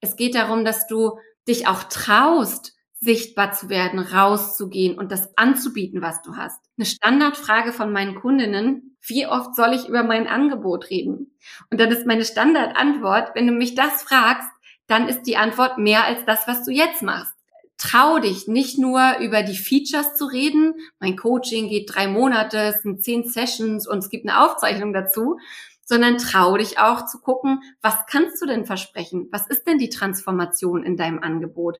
Es geht darum, dass du dich auch traust, sichtbar zu werden, rauszugehen und das anzubieten, was du hast. Eine Standardfrage von meinen Kundinnen, wie oft soll ich über mein Angebot reden? Und dann ist meine Standardantwort, wenn du mich das fragst, dann ist die Antwort mehr als das, was du jetzt machst. Trau dich nicht nur über die Features zu reden. Mein Coaching geht drei Monate, es sind zehn Sessions und es gibt eine Aufzeichnung dazu, sondern trau dich auch zu gucken, was kannst du denn versprechen? Was ist denn die Transformation in deinem Angebot?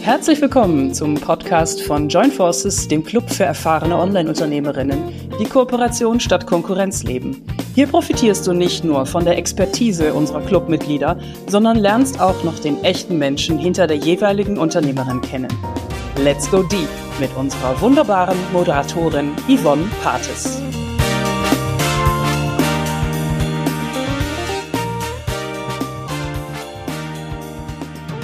Herzlich willkommen zum Podcast von Join Forces, dem Club für erfahrene Online-Unternehmerinnen, die Kooperation statt Konkurrenz leben. Hier profitierst du nicht nur von der Expertise unserer Clubmitglieder, sondern lernst auch noch den echten Menschen hinter der jeweiligen Unternehmerin kennen. Let's go deep mit unserer wunderbaren Moderatorin Yvonne Pates.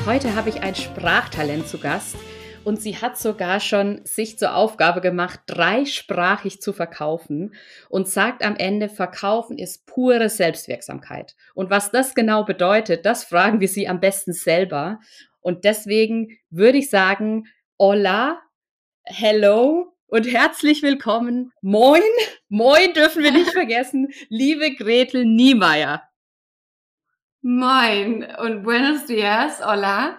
Heute habe ich ein Sprachtalent zu Gast und sie hat sogar schon sich zur Aufgabe gemacht, dreisprachig zu verkaufen und sagt am Ende, Verkaufen ist pure Selbstwirksamkeit. Und was das genau bedeutet, das fragen wir sie am besten selber. Und deswegen würde ich sagen, hola, hello und herzlich willkommen. Moin, moin dürfen wir nicht vergessen, liebe Gretel Niemeyer. Moin und buenos dias, hola.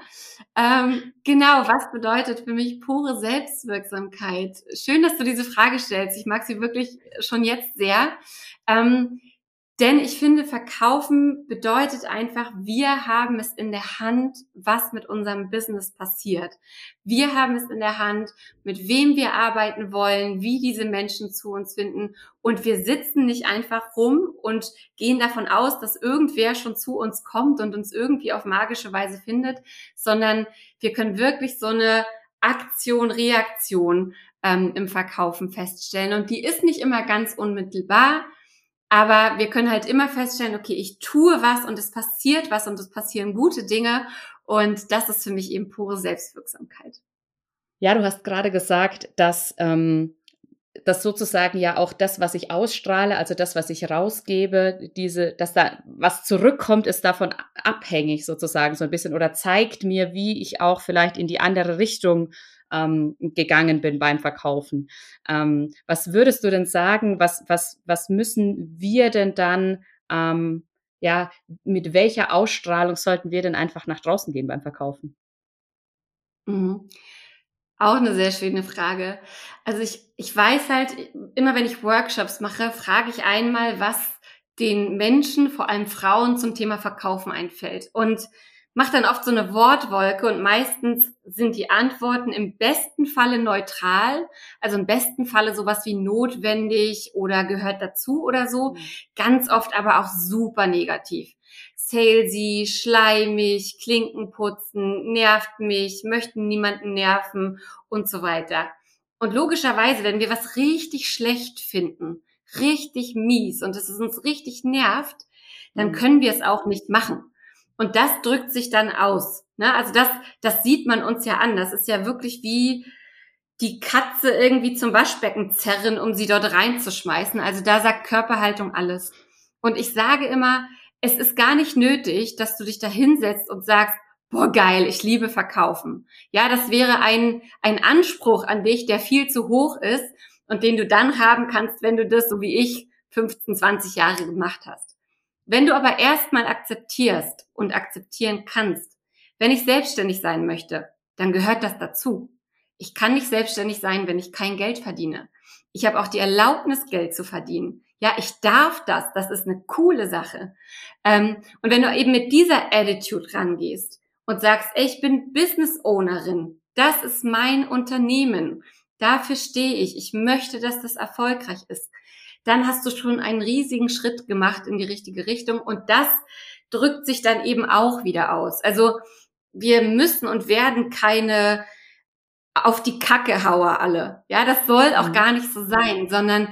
Ähm, genau, was bedeutet für mich pure Selbstwirksamkeit? Schön, dass du diese Frage stellst. Ich mag sie wirklich schon jetzt sehr. Ähm, denn ich finde, verkaufen bedeutet einfach, wir haben es in der Hand, was mit unserem Business passiert. Wir haben es in der Hand, mit wem wir arbeiten wollen, wie diese Menschen zu uns finden. Und wir sitzen nicht einfach rum und gehen davon aus, dass irgendwer schon zu uns kommt und uns irgendwie auf magische Weise findet, sondern wir können wirklich so eine Aktion, Reaktion ähm, im Verkaufen feststellen. Und die ist nicht immer ganz unmittelbar aber wir können halt immer feststellen, okay, ich tue was und es passiert was und es passieren gute Dinge. Und das ist für mich eben pure Selbstwirksamkeit. Ja, du hast gerade gesagt, dass ähm, das sozusagen ja auch das, was ich ausstrahle, also das, was ich rausgebe, diese, dass da was zurückkommt, ist davon abhängig sozusagen so ein bisschen oder zeigt mir, wie ich auch vielleicht in die andere Richtung ähm, gegangen bin beim Verkaufen. Ähm, was würdest du denn sagen, was, was, was müssen wir denn dann, ähm, ja, mit welcher Ausstrahlung sollten wir denn einfach nach draußen gehen beim Verkaufen? Mhm. Auch eine sehr schöne Frage. Also ich, ich weiß halt, immer wenn ich Workshops mache, frage ich einmal, was den Menschen, vor allem Frauen, zum Thema Verkaufen einfällt. Und mache dann oft so eine Wortwolke und meistens sind die Antworten im besten Falle neutral, also im besten Falle sowas wie notwendig oder gehört dazu oder so, mhm. ganz oft aber auch super negativ. Salesy, schleimig, Klinken putzen, nervt mich, möchten niemanden nerven und so weiter. Und logischerweise, wenn wir was richtig schlecht finden, richtig mies und es uns richtig nervt, dann mhm. können wir es auch nicht machen. Und das drückt sich dann aus. Ne? Also das, das sieht man uns ja an. Das ist ja wirklich wie die Katze irgendwie zum Waschbecken zerren, um sie dort reinzuschmeißen. Also da sagt Körperhaltung alles. Und ich sage immer, es ist gar nicht nötig, dass du dich da hinsetzt und sagst, boah, geil, ich liebe verkaufen. Ja, das wäre ein, ein Anspruch an dich, der viel zu hoch ist und den du dann haben kannst, wenn du das, so wie ich, 15, 20 Jahre gemacht hast. Wenn du aber erstmal akzeptierst und akzeptieren kannst, wenn ich selbstständig sein möchte, dann gehört das dazu. Ich kann nicht selbstständig sein, wenn ich kein Geld verdiene. Ich habe auch die Erlaubnis, Geld zu verdienen. Ja, ich darf das. Das ist eine coole Sache. Ähm, und wenn du eben mit dieser Attitude rangehst und sagst, ey, ich bin Business Ownerin, das ist mein Unternehmen, dafür stehe ich, ich möchte, dass das erfolgreich ist, dann hast du schon einen riesigen Schritt gemacht in die richtige Richtung und das drückt sich dann eben auch wieder aus. Also wir müssen und werden keine auf die Kacke Hauer alle. Ja, das soll auch mhm. gar nicht so sein, sondern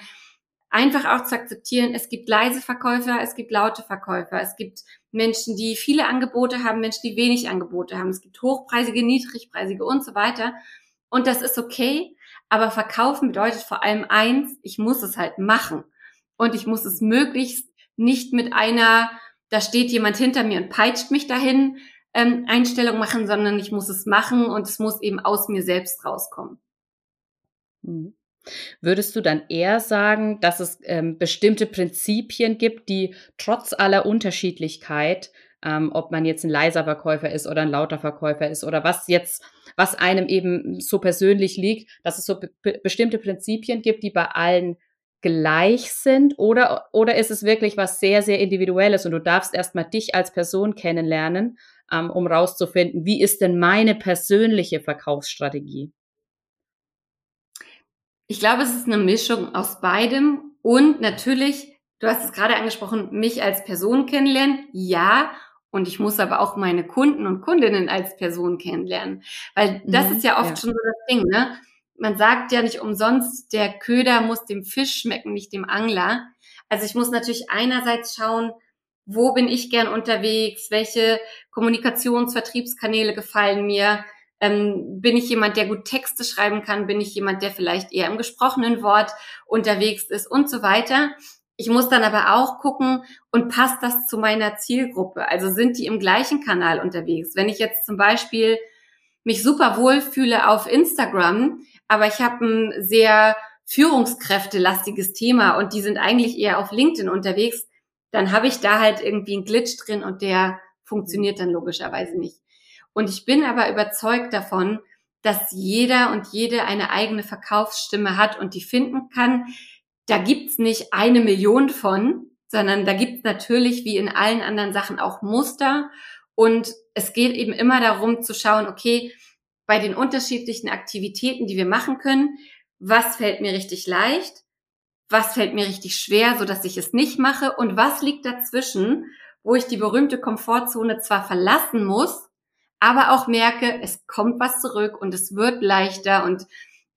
einfach auch zu akzeptieren, es gibt leise Verkäufer, es gibt laute Verkäufer, es gibt Menschen, die viele Angebote haben, Menschen, die wenig Angebote haben, es gibt hochpreisige, niedrigpreisige und so weiter. Und das ist okay. Aber verkaufen bedeutet vor allem eins, ich muss es halt machen. Und ich muss es möglichst nicht mit einer da steht jemand hinter mir und peitscht mich dahin, ähm, Einstellung machen, sondern ich muss es machen und es muss eben aus mir selbst rauskommen. Mhm. Würdest du dann eher sagen, dass es ähm, bestimmte Prinzipien gibt, die trotz aller Unterschiedlichkeit, ähm, ob man jetzt ein leiser Verkäufer ist oder ein lauter Verkäufer ist oder was jetzt, was einem eben so persönlich liegt, dass es so be bestimmte Prinzipien gibt, die bei allen gleich sind oder, oder ist es wirklich was sehr, sehr individuelles und du darfst erstmal dich als Person kennenlernen, ähm, um rauszufinden, wie ist denn meine persönliche Verkaufsstrategie? Ich glaube, es ist eine Mischung aus beidem und natürlich, du hast es gerade angesprochen, mich als Person kennenlernen, ja. Und ich muss aber auch meine Kunden und Kundinnen als Person kennenlernen. Weil das mhm, ist ja oft ja. schon so das Ding, ne? Man sagt ja nicht umsonst, der Köder muss dem Fisch schmecken, nicht dem Angler. Also ich muss natürlich einerseits schauen, wo bin ich gern unterwegs, welche Kommunikationsvertriebskanäle gefallen mir, ähm, bin ich jemand, der gut Texte schreiben kann? Bin ich jemand, der vielleicht eher im gesprochenen Wort unterwegs ist und so weiter? Ich muss dann aber auch gucken und passt das zu meiner Zielgruppe? Also sind die im gleichen Kanal unterwegs? Wenn ich jetzt zum Beispiel mich super wohl fühle auf Instagram, aber ich habe ein sehr führungskräftelastiges Thema und die sind eigentlich eher auf LinkedIn unterwegs, dann habe ich da halt irgendwie einen Glitch drin und der funktioniert dann logischerweise nicht. Und ich bin aber überzeugt davon, dass jeder und jede eine eigene Verkaufsstimme hat und die finden kann. Da gibt's nicht eine Million von, sondern da gibt's natürlich wie in allen anderen Sachen auch Muster. Und es geht eben immer darum zu schauen, okay, bei den unterschiedlichen Aktivitäten, die wir machen können, was fällt mir richtig leicht, was fällt mir richtig schwer, so dass ich es nicht mache und was liegt dazwischen, wo ich die berühmte Komfortzone zwar verlassen muss, aber auch merke, es kommt was zurück und es wird leichter und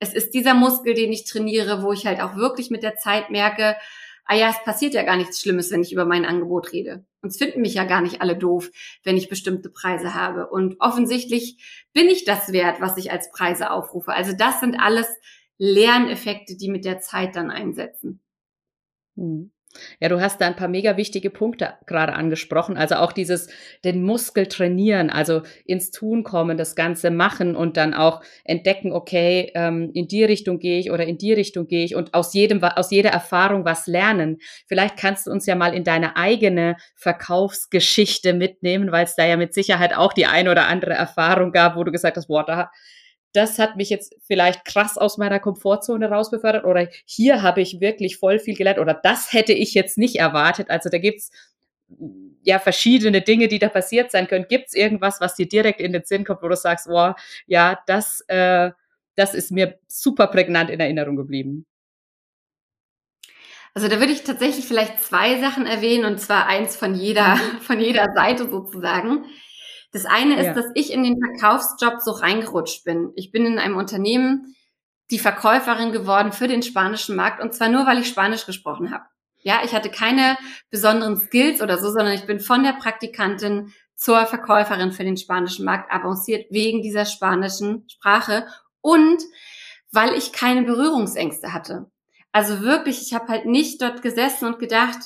es ist dieser Muskel, den ich trainiere, wo ich halt auch wirklich mit der Zeit merke, ah ja, es passiert ja gar nichts Schlimmes, wenn ich über mein Angebot rede. Und es finden mich ja gar nicht alle doof, wenn ich bestimmte Preise habe. Und offensichtlich bin ich das wert, was ich als Preise aufrufe. Also das sind alles Lerneffekte, die mit der Zeit dann einsetzen. Hm. Ja, du hast da ein paar mega wichtige Punkte gerade angesprochen. Also auch dieses, den Muskel trainieren, also ins Tun kommen, das Ganze machen und dann auch entdecken, okay, ähm, in die Richtung gehe ich oder in die Richtung gehe ich und aus jedem, aus jeder Erfahrung was lernen. Vielleicht kannst du uns ja mal in deine eigene Verkaufsgeschichte mitnehmen, weil es da ja mit Sicherheit auch die ein oder andere Erfahrung gab, wo du gesagt hast, boah, da das hat mich jetzt vielleicht krass aus meiner Komfortzone rausbefördert oder hier habe ich wirklich voll viel gelernt oder das hätte ich jetzt nicht erwartet. Also da gibt's ja verschiedene Dinge, die da passiert sein können. Gibt's irgendwas, was dir direkt in den Sinn kommt, wo du sagst, oh, ja, das, äh, das ist mir super prägnant in Erinnerung geblieben? Also da würde ich tatsächlich vielleicht zwei Sachen erwähnen und zwar eins von jeder, von jeder Seite sozusagen. Das eine ist, ja. dass ich in den Verkaufsjob so reingerutscht bin. Ich bin in einem Unternehmen die Verkäuferin geworden für den spanischen Markt und zwar nur, weil ich Spanisch gesprochen habe. Ja, ich hatte keine besonderen Skills oder so, sondern ich bin von der Praktikantin zur Verkäuferin für den spanischen Markt avanciert wegen dieser spanischen Sprache und weil ich keine Berührungsängste hatte. Also wirklich, ich habe halt nicht dort gesessen und gedacht,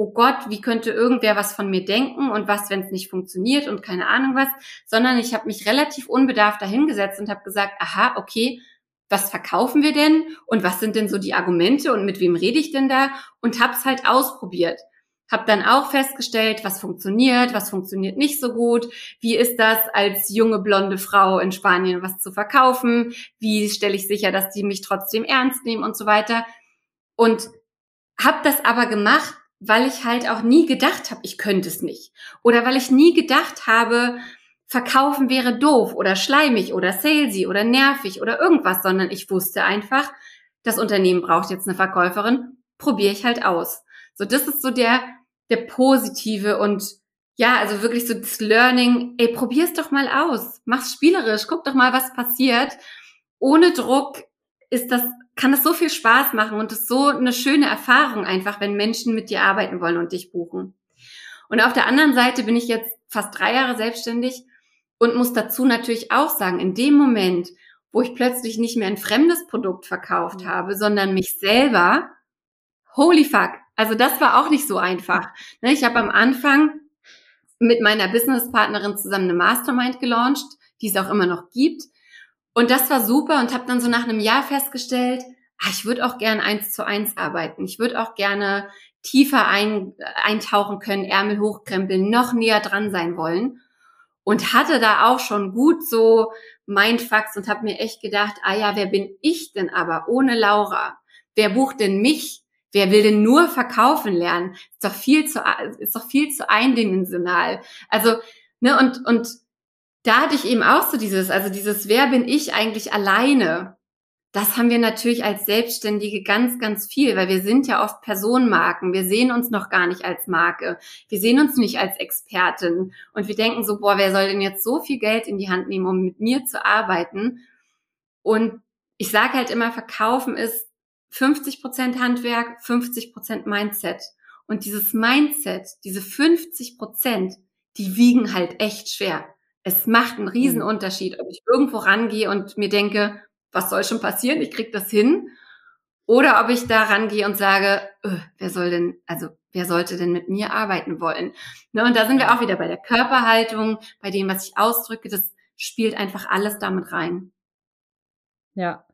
oh Gott, wie könnte irgendwer was von mir denken und was, wenn es nicht funktioniert und keine Ahnung was, sondern ich habe mich relativ unbedarft dahingesetzt und habe gesagt, aha, okay, was verkaufen wir denn und was sind denn so die Argumente und mit wem rede ich denn da und habe es halt ausprobiert. Hab dann auch festgestellt, was funktioniert, was funktioniert nicht so gut. Wie ist das als junge blonde Frau in Spanien was zu verkaufen? Wie stelle ich sicher, dass die mich trotzdem ernst nehmen und so weiter? Und habe das aber gemacht weil ich halt auch nie gedacht habe, ich könnte es nicht. Oder weil ich nie gedacht habe, verkaufen wäre doof oder schleimig oder salesy oder nervig oder irgendwas, sondern ich wusste einfach, das Unternehmen braucht jetzt eine Verkäuferin, probiere ich halt aus. So, das ist so der, der positive und ja, also wirklich so das Learning, ey, probier's doch mal aus, mach's spielerisch, guck doch mal, was passiert. Ohne Druck ist das kann es so viel Spaß machen und es ist so eine schöne Erfahrung einfach, wenn Menschen mit dir arbeiten wollen und dich buchen. Und auf der anderen Seite bin ich jetzt fast drei Jahre selbstständig und muss dazu natürlich auch sagen, in dem Moment, wo ich plötzlich nicht mehr ein fremdes Produkt verkauft habe, sondern mich selber, holy fuck, also das war auch nicht so einfach. Ne, ich habe am Anfang mit meiner Businesspartnerin zusammen eine Mastermind gelauncht, die es auch immer noch gibt. Und das war super und habe dann so nach einem Jahr festgestellt, ah, ich würde auch gerne eins zu eins arbeiten. Ich würde auch gerne tiefer ein, eintauchen können, Ärmel hochkrempeln, noch näher dran sein wollen. Und hatte da auch schon gut so Mindfucks und habe mir echt gedacht, ah ja, wer bin ich denn aber ohne Laura? Wer bucht denn mich? Wer will denn nur verkaufen lernen? Ist doch viel zu, ist doch viel zu eindimensional. Also, ne, und, und da hatte ich eben auch so dieses, also dieses, wer bin ich eigentlich alleine? Das haben wir natürlich als Selbstständige ganz, ganz viel, weil wir sind ja oft Personenmarken. Wir sehen uns noch gar nicht als Marke. Wir sehen uns nicht als Expertin. Und wir denken so, boah, wer soll denn jetzt so viel Geld in die Hand nehmen, um mit mir zu arbeiten? Und ich sage halt immer, verkaufen ist 50 Prozent Handwerk, 50 Prozent Mindset. Und dieses Mindset, diese 50 Prozent, die wiegen halt echt schwer. Es macht einen riesen mhm. Unterschied, ob ich irgendwo rangehe und mir denke, was soll schon passieren? Ich krieg das hin. Oder ob ich da rangehe und sage, öh, wer soll denn, also wer sollte denn mit mir arbeiten wollen? Ne, und da sind wir auch wieder bei der Körperhaltung, bei dem, was ich ausdrücke, das spielt einfach alles damit rein. Ja.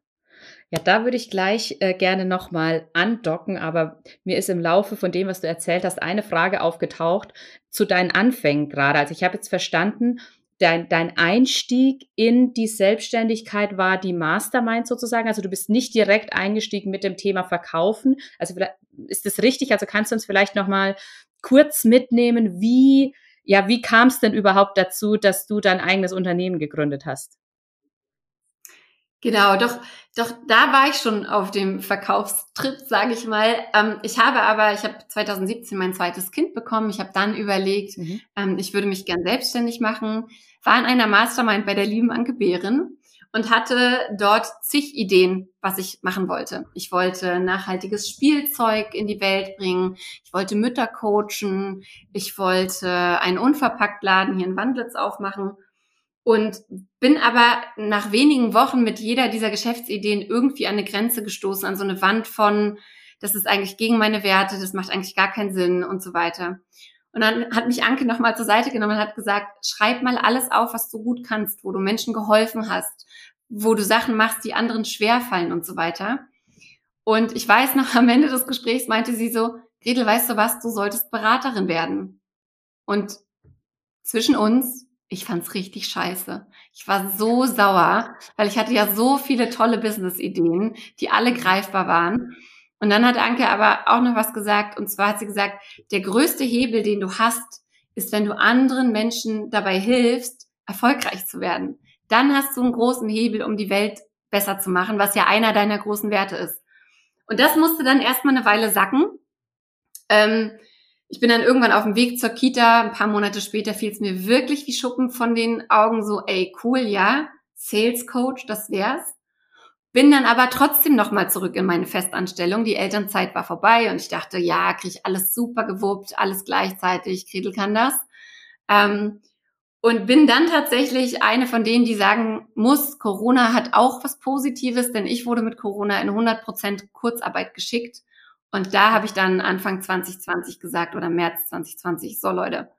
Ja, da würde ich gleich äh, gerne nochmal andocken, aber mir ist im Laufe von dem, was du erzählt hast, eine Frage aufgetaucht zu deinen Anfängen gerade. Also ich habe jetzt verstanden, dein, dein Einstieg in die Selbstständigkeit war die Mastermind sozusagen. Also du bist nicht direkt eingestiegen mit dem Thema Verkaufen. Also ist das richtig? Also kannst du uns vielleicht noch mal kurz mitnehmen, wie ja, wie kam es denn überhaupt dazu, dass du dein eigenes Unternehmen gegründet hast? Genau, doch, doch da war ich schon auf dem Verkaufstrip, sage ich mal. Ähm, ich habe aber, ich habe 2017 mein zweites Kind bekommen. Ich habe dann überlegt, mhm. ähm, ich würde mich gern selbstständig machen. War in einer Mastermind bei der lieben Anke Behren und hatte dort zig Ideen, was ich machen wollte. Ich wollte nachhaltiges Spielzeug in die Welt bringen. Ich wollte Mütter coachen. Ich wollte einen Unverpacktladen hier in Wandlitz aufmachen und bin aber nach wenigen Wochen mit jeder dieser Geschäftsideen irgendwie an eine Grenze gestoßen, an so eine Wand von, das ist eigentlich gegen meine Werte, das macht eigentlich gar keinen Sinn und so weiter. Und dann hat mich Anke nochmal zur Seite genommen und hat gesagt, schreib mal alles auf, was du gut kannst, wo du Menschen geholfen hast, wo du Sachen machst, die anderen schwerfallen und so weiter. Und ich weiß noch, am Ende des Gesprächs meinte sie so, Gretel, weißt du was, du solltest Beraterin werden. Und zwischen uns, ich fand's richtig scheiße. Ich war so sauer, weil ich hatte ja so viele tolle Business-Ideen, die alle greifbar waren. Und dann hat Anke aber auch noch was gesagt, und zwar hat sie gesagt, der größte Hebel, den du hast, ist, wenn du anderen Menschen dabei hilfst, erfolgreich zu werden. Dann hast du einen großen Hebel, um die Welt besser zu machen, was ja einer deiner großen Werte ist. Und das musste dann erstmal eine Weile sacken. Ähm, ich bin dann irgendwann auf dem Weg zur Kita. Ein paar Monate später fiel es mir wirklich wie Schuppen von den Augen. So, ey, cool, ja, Sales Coach, das wär's. Bin dann aber trotzdem nochmal zurück in meine Festanstellung. Die Elternzeit war vorbei und ich dachte, ja, krieg ich alles super gewuppt, alles gleichzeitig. Gretel kann das. Ähm, und bin dann tatsächlich eine von denen, die sagen muss, Corona hat auch was Positives, denn ich wurde mit Corona in 100% Kurzarbeit geschickt und da habe ich dann Anfang 2020 gesagt oder März 2020, so Leute,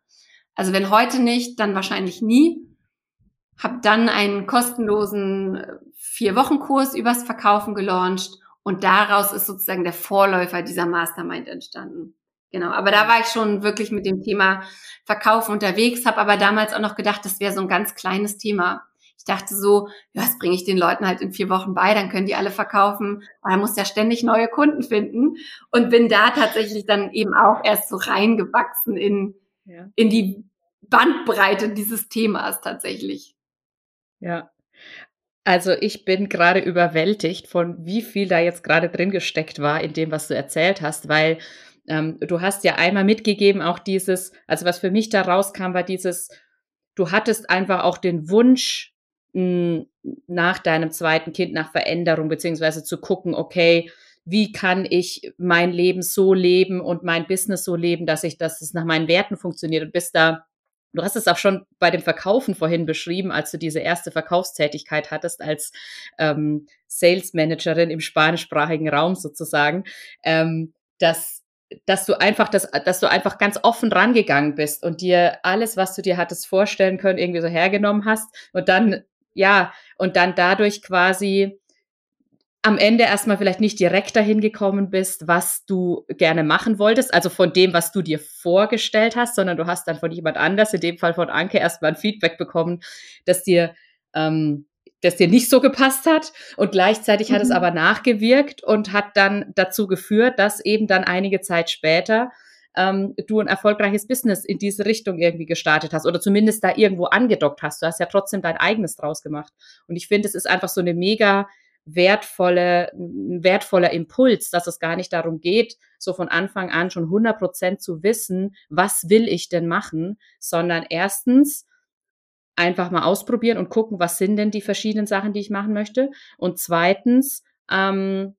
also wenn heute nicht, dann wahrscheinlich nie. Hab dann einen kostenlosen äh, Vier-Wochen-Kurs übers Verkaufen gelauncht und daraus ist sozusagen der Vorläufer dieser Mastermind entstanden. Genau, aber da war ich schon wirklich mit dem Thema Verkaufen unterwegs, habe aber damals auch noch gedacht, das wäre so ein ganz kleines Thema dachte so, ja, das bringe ich den Leuten halt in vier Wochen bei, dann können die alle verkaufen. Er muss ja ständig neue Kunden finden. Und bin da tatsächlich dann eben auch erst so reingewachsen in, ja. in die Bandbreite dieses Themas tatsächlich. Ja. Also ich bin gerade überwältigt von wie viel da jetzt gerade drin gesteckt war in dem, was du erzählt hast, weil ähm, du hast ja einmal mitgegeben auch dieses, also was für mich da rauskam, war dieses, du hattest einfach auch den Wunsch, nach deinem zweiten Kind nach Veränderung, beziehungsweise zu gucken, okay, wie kann ich mein Leben so leben und mein Business so leben, dass ich, dass es nach meinen Werten funktioniert? Und bist da Du hast es auch schon bei dem Verkaufen vorhin beschrieben, als du diese erste Verkaufstätigkeit hattest als ähm, Sales Managerin im spanischsprachigen Raum sozusagen, ähm, dass dass du einfach das, dass du einfach ganz offen rangegangen bist und dir alles, was du dir hattest vorstellen können, irgendwie so hergenommen hast und dann, ja, und dann dadurch quasi am Ende erstmal vielleicht nicht direkt dahin gekommen bist, was du gerne machen wolltest, also von dem, was du dir vorgestellt hast, sondern du hast dann von jemand anders, in dem Fall von Anke, erstmal ein Feedback bekommen, dass dir ähm, das dir nicht so gepasst hat. Und gleichzeitig mhm. hat es mhm. aber nachgewirkt und hat dann dazu geführt, dass eben dann einige Zeit später ähm, du ein erfolgreiches Business in diese Richtung irgendwie gestartet hast oder zumindest da irgendwo angedockt hast. Du hast ja trotzdem dein eigenes draus gemacht. Und ich finde, es ist einfach so eine mega wertvolle, wertvoller Impuls, dass es gar nicht darum geht, so von Anfang an schon 100 Prozent zu wissen, was will ich denn machen, sondern erstens einfach mal ausprobieren und gucken, was sind denn die verschiedenen Sachen, die ich machen möchte. Und zweitens, ähm,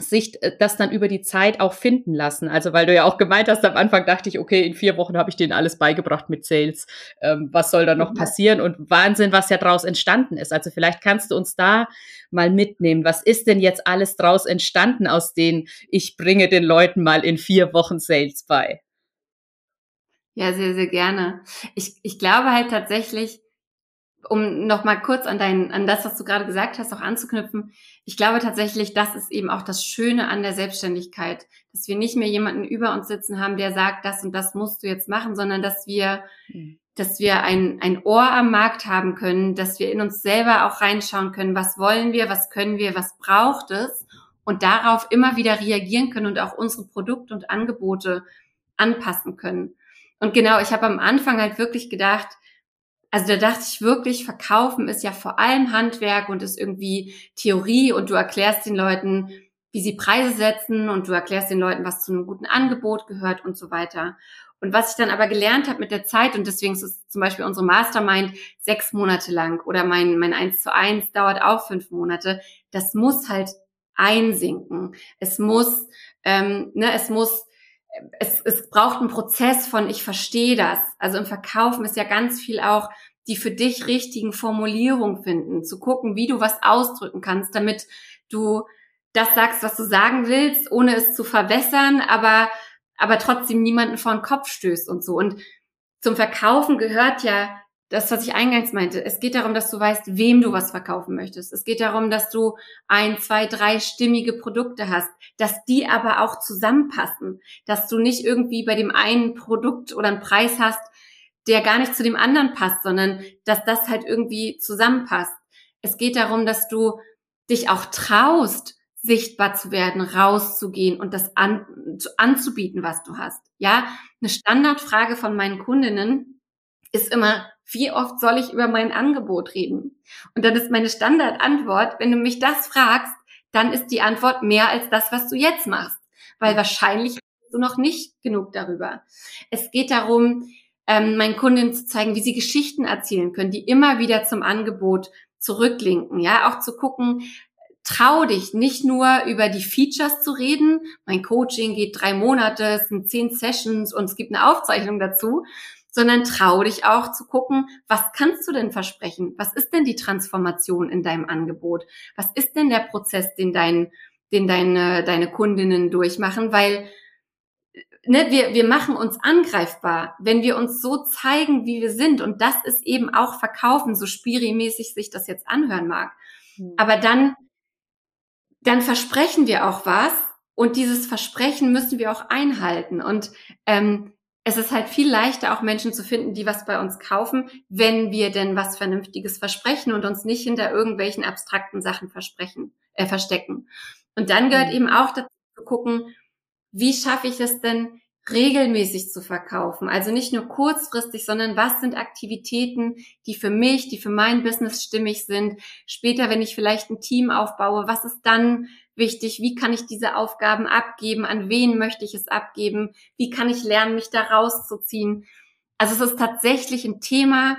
sich äh, das dann über die Zeit auch finden lassen. Also weil du ja auch gemeint hast, am Anfang dachte ich, okay, in vier Wochen habe ich denen alles beigebracht mit Sales. Ähm, was soll da noch passieren? Und Wahnsinn, was ja draus entstanden ist. Also vielleicht kannst du uns da mal mitnehmen. Was ist denn jetzt alles draus entstanden aus denen, ich bringe den Leuten mal in vier Wochen Sales bei? Ja, sehr, sehr gerne. Ich, ich glaube halt tatsächlich, um noch mal kurz an dein, an das, was du gerade gesagt hast, auch anzuknüpfen. Ich glaube tatsächlich, das ist eben auch das Schöne an der Selbstständigkeit, dass wir nicht mehr jemanden über uns sitzen haben, der sagt, das und das musst du jetzt machen, sondern dass wir, mhm. dass wir ein, ein Ohr am Markt haben können, dass wir in uns selber auch reinschauen können, was wollen wir, was können wir, was braucht es und darauf immer wieder reagieren können und auch unsere Produkte und Angebote anpassen können. Und genau, ich habe am Anfang halt wirklich gedacht, also da dachte ich wirklich, Verkaufen ist ja vor allem Handwerk und ist irgendwie Theorie und du erklärst den Leuten, wie sie Preise setzen und du erklärst den Leuten, was zu einem guten Angebot gehört und so weiter. Und was ich dann aber gelernt habe mit der Zeit, und deswegen ist zum Beispiel unsere Mastermind sechs Monate lang oder mein, mein eins zu eins dauert auch fünf Monate, das muss halt einsinken. Es muss, ähm, ne, es muss es, es braucht einen Prozess von ich verstehe das. Also im Verkaufen ist ja ganz viel auch die für dich richtigen Formulierungen finden, zu gucken, wie du was ausdrücken kannst, damit du das sagst, was du sagen willst, ohne es zu verwässern, aber, aber trotzdem niemanden vor den Kopf stößt und so. Und zum Verkaufen gehört ja das, was ich eingangs meinte. Es geht darum, dass du weißt, wem du was verkaufen möchtest. Es geht darum, dass du ein, zwei, drei stimmige Produkte hast, dass die aber auch zusammenpassen, dass du nicht irgendwie bei dem einen Produkt oder einen Preis hast, der gar nicht zu dem anderen passt, sondern dass das halt irgendwie zusammenpasst. Es geht darum, dass du dich auch traust, sichtbar zu werden, rauszugehen und das an, anzubieten, was du hast. Ja, eine Standardfrage von meinen Kundinnen ist immer, wie oft soll ich über mein Angebot reden? Und dann ist meine Standardantwort, wenn du mich das fragst, dann ist die Antwort mehr als das, was du jetzt machst, weil wahrscheinlich du noch nicht genug darüber. Es geht darum, ähm, meinen Kundinnen zu zeigen, wie sie Geschichten erzählen können, die immer wieder zum Angebot zurücklinken, ja, auch zu gucken, trau dich nicht nur über die Features zu reden. Mein Coaching geht drei Monate, es sind zehn Sessions und es gibt eine Aufzeichnung dazu, sondern trau dich auch zu gucken, was kannst du denn versprechen? Was ist denn die Transformation in deinem Angebot? Was ist denn der Prozess, den dein, den deine, deine Kundinnen durchmachen? Weil ne, wir, wir machen uns angreifbar, wenn wir uns so zeigen, wie wir sind. Und das ist eben auch Verkaufen, so spirimäßig sich das jetzt anhören mag. Mhm. Aber dann, dann versprechen wir auch was und dieses Versprechen müssen wir auch einhalten. Und ähm, es ist halt viel leichter, auch Menschen zu finden, die was bei uns kaufen, wenn wir denn was Vernünftiges versprechen und uns nicht hinter irgendwelchen abstrakten Sachen versprechen, äh, verstecken. Und dann gehört mhm. eben auch dazu zu gucken, wie schaffe ich es denn, regelmäßig zu verkaufen. Also nicht nur kurzfristig, sondern was sind Aktivitäten, die für mich, die für mein Business stimmig sind. Später, wenn ich vielleicht ein Team aufbaue, was ist dann wichtig? Wie kann ich diese Aufgaben abgeben? An wen möchte ich es abgeben? Wie kann ich lernen, mich da rauszuziehen? Also es ist tatsächlich ein Thema,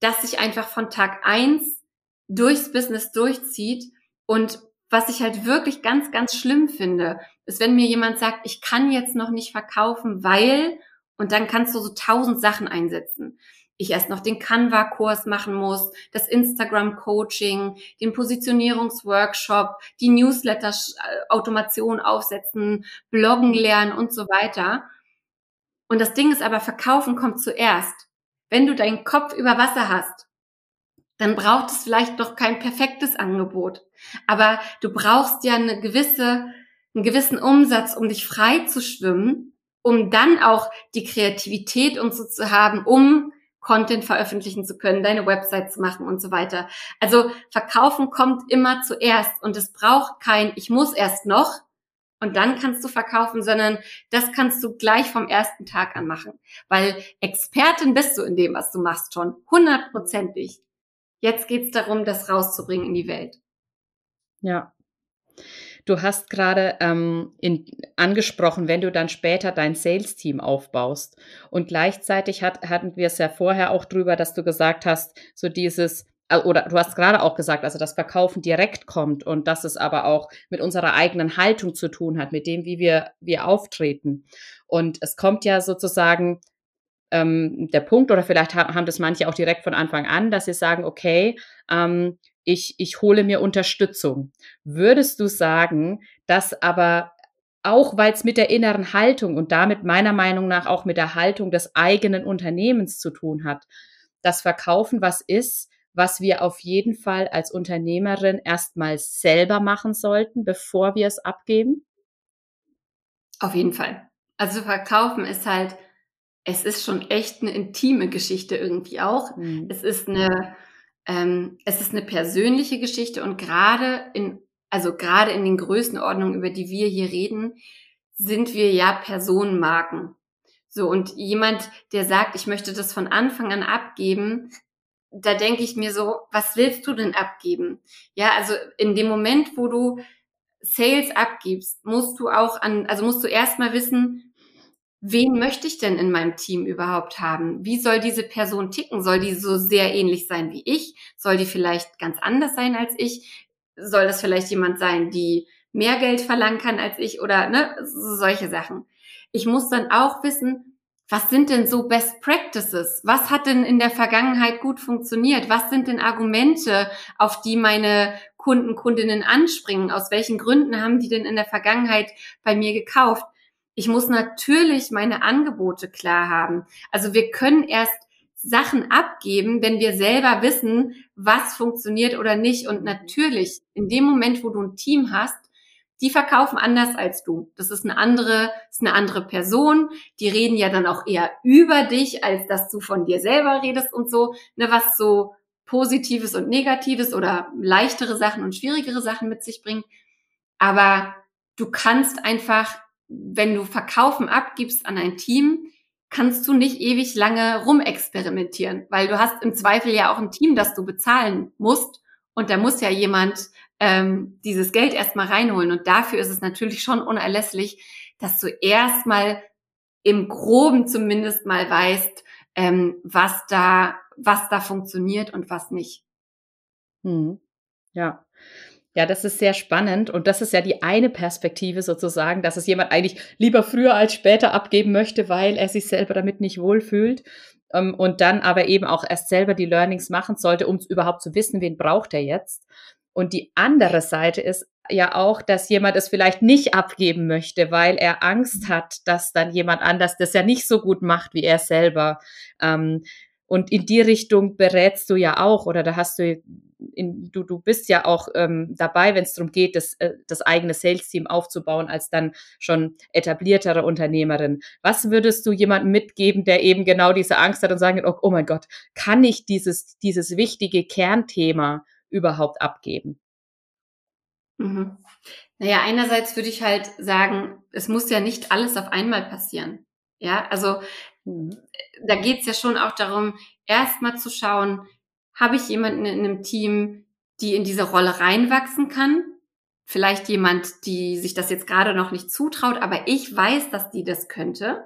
das sich einfach von Tag eins durchs Business durchzieht und was ich halt wirklich ganz, ganz schlimm finde, ist, wenn mir jemand sagt, ich kann jetzt noch nicht verkaufen, weil, und dann kannst du so tausend Sachen einsetzen. Ich erst noch den Canva-Kurs machen muss, das Instagram-Coaching, den Positionierungsworkshop, die Newsletter-Automation aufsetzen, bloggen lernen und so weiter. Und das Ding ist aber, verkaufen kommt zuerst. Wenn du deinen Kopf über Wasser hast, dann braucht es vielleicht noch kein perfektes Angebot. Aber du brauchst ja eine gewisse, einen gewissen Umsatz, um dich frei zu schwimmen, um dann auch die Kreativität und so zu haben, um Content veröffentlichen zu können, deine Website zu machen und so weiter. Also verkaufen kommt immer zuerst und es braucht kein, ich muss erst noch und dann kannst du verkaufen, sondern das kannst du gleich vom ersten Tag an machen. Weil Expertin bist du in dem, was du machst schon, hundertprozentig. Jetzt geht's darum, das rauszubringen in die Welt. Ja, Du hast gerade ähm, in, angesprochen, wenn du dann später dein Sales-Team aufbaust. Und gleichzeitig hat, hatten wir es ja vorher auch drüber, dass du gesagt hast, so dieses, äh, oder du hast gerade auch gesagt, also das Verkaufen direkt kommt und dass es aber auch mit unserer eigenen Haltung zu tun hat, mit dem, wie wir, wir auftreten. Und es kommt ja sozusagen ähm, der Punkt, oder vielleicht haben das manche auch direkt von Anfang an, dass sie sagen, okay, ähm, ich, ich hole mir Unterstützung. Würdest du sagen, dass aber auch weil es mit der inneren Haltung und damit meiner Meinung nach auch mit der Haltung des eigenen Unternehmens zu tun hat, das Verkaufen was ist, was wir auf jeden Fall als Unternehmerin erstmal selber machen sollten, bevor wir es abgeben? Auf jeden Fall. Also Verkaufen ist halt, es ist schon echt eine intime Geschichte irgendwie auch. Mhm. Es ist eine, ähm, es ist eine persönliche Geschichte und gerade in, also gerade in den Größenordnungen, über die wir hier reden, sind wir ja Personenmarken. So, und jemand, der sagt, ich möchte das von Anfang an abgeben, da denke ich mir so, was willst du denn abgeben? Ja, also in dem Moment, wo du Sales abgibst, musst du auch an, also musst du erstmal wissen, wen möchte ich denn in meinem Team überhaupt haben? Wie soll diese Person ticken? Soll die so sehr ähnlich sein wie ich? Soll die vielleicht ganz anders sein als ich? Soll das vielleicht jemand sein, die mehr Geld verlangen kann als ich oder ne, solche Sachen. Ich muss dann auch wissen, was sind denn so Best Practices? Was hat denn in der Vergangenheit gut funktioniert? Was sind denn Argumente, auf die meine Kunden, Kundinnen anspringen? Aus welchen Gründen haben die denn in der Vergangenheit bei mir gekauft? Ich muss natürlich meine Angebote klar haben. Also wir können erst Sachen abgeben, wenn wir selber wissen, was funktioniert oder nicht. Und natürlich, in dem Moment, wo du ein Team hast, die verkaufen anders als du. Das ist eine andere, ist eine andere Person. Die reden ja dann auch eher über dich, als dass du von dir selber redest und so, ne, was so Positives und Negatives oder leichtere Sachen und schwierigere Sachen mit sich bringt. Aber du kannst einfach wenn du Verkaufen abgibst an ein Team, kannst du nicht ewig lange rumexperimentieren, weil du hast im Zweifel ja auch ein Team, das du bezahlen musst und da muss ja jemand ähm, dieses Geld erstmal reinholen und dafür ist es natürlich schon unerlässlich, dass du erstmal im Groben zumindest mal weißt, ähm, was da was da funktioniert und was nicht. Hm. Ja, ja, das ist sehr spannend und das ist ja die eine Perspektive sozusagen, dass es jemand eigentlich lieber früher als später abgeben möchte, weil er sich selber damit nicht wohlfühlt ähm, und dann aber eben auch erst selber die Learnings machen sollte, um überhaupt zu wissen, wen braucht er jetzt. Und die andere Seite ist ja auch, dass jemand es vielleicht nicht abgeben möchte, weil er Angst hat, dass dann jemand anders das ja nicht so gut macht wie er selber. Ähm, und in die Richtung berätst du ja auch oder da hast du, in, du, du bist ja auch ähm, dabei, wenn es darum geht, das, äh, das eigene Sales-Team aufzubauen als dann schon etabliertere Unternehmerin. Was würdest du jemandem mitgeben, der eben genau diese Angst hat und sagen, oh, oh mein Gott, kann ich dieses, dieses wichtige Kernthema überhaupt abgeben? Mhm. Naja, einerseits würde ich halt sagen, es muss ja nicht alles auf einmal passieren. Ja, also. Da geht es ja schon auch darum, erstmal zu schauen, habe ich jemanden in einem Team, die in diese Rolle reinwachsen kann? Vielleicht jemand, die sich das jetzt gerade noch nicht zutraut, aber ich weiß, dass die das könnte.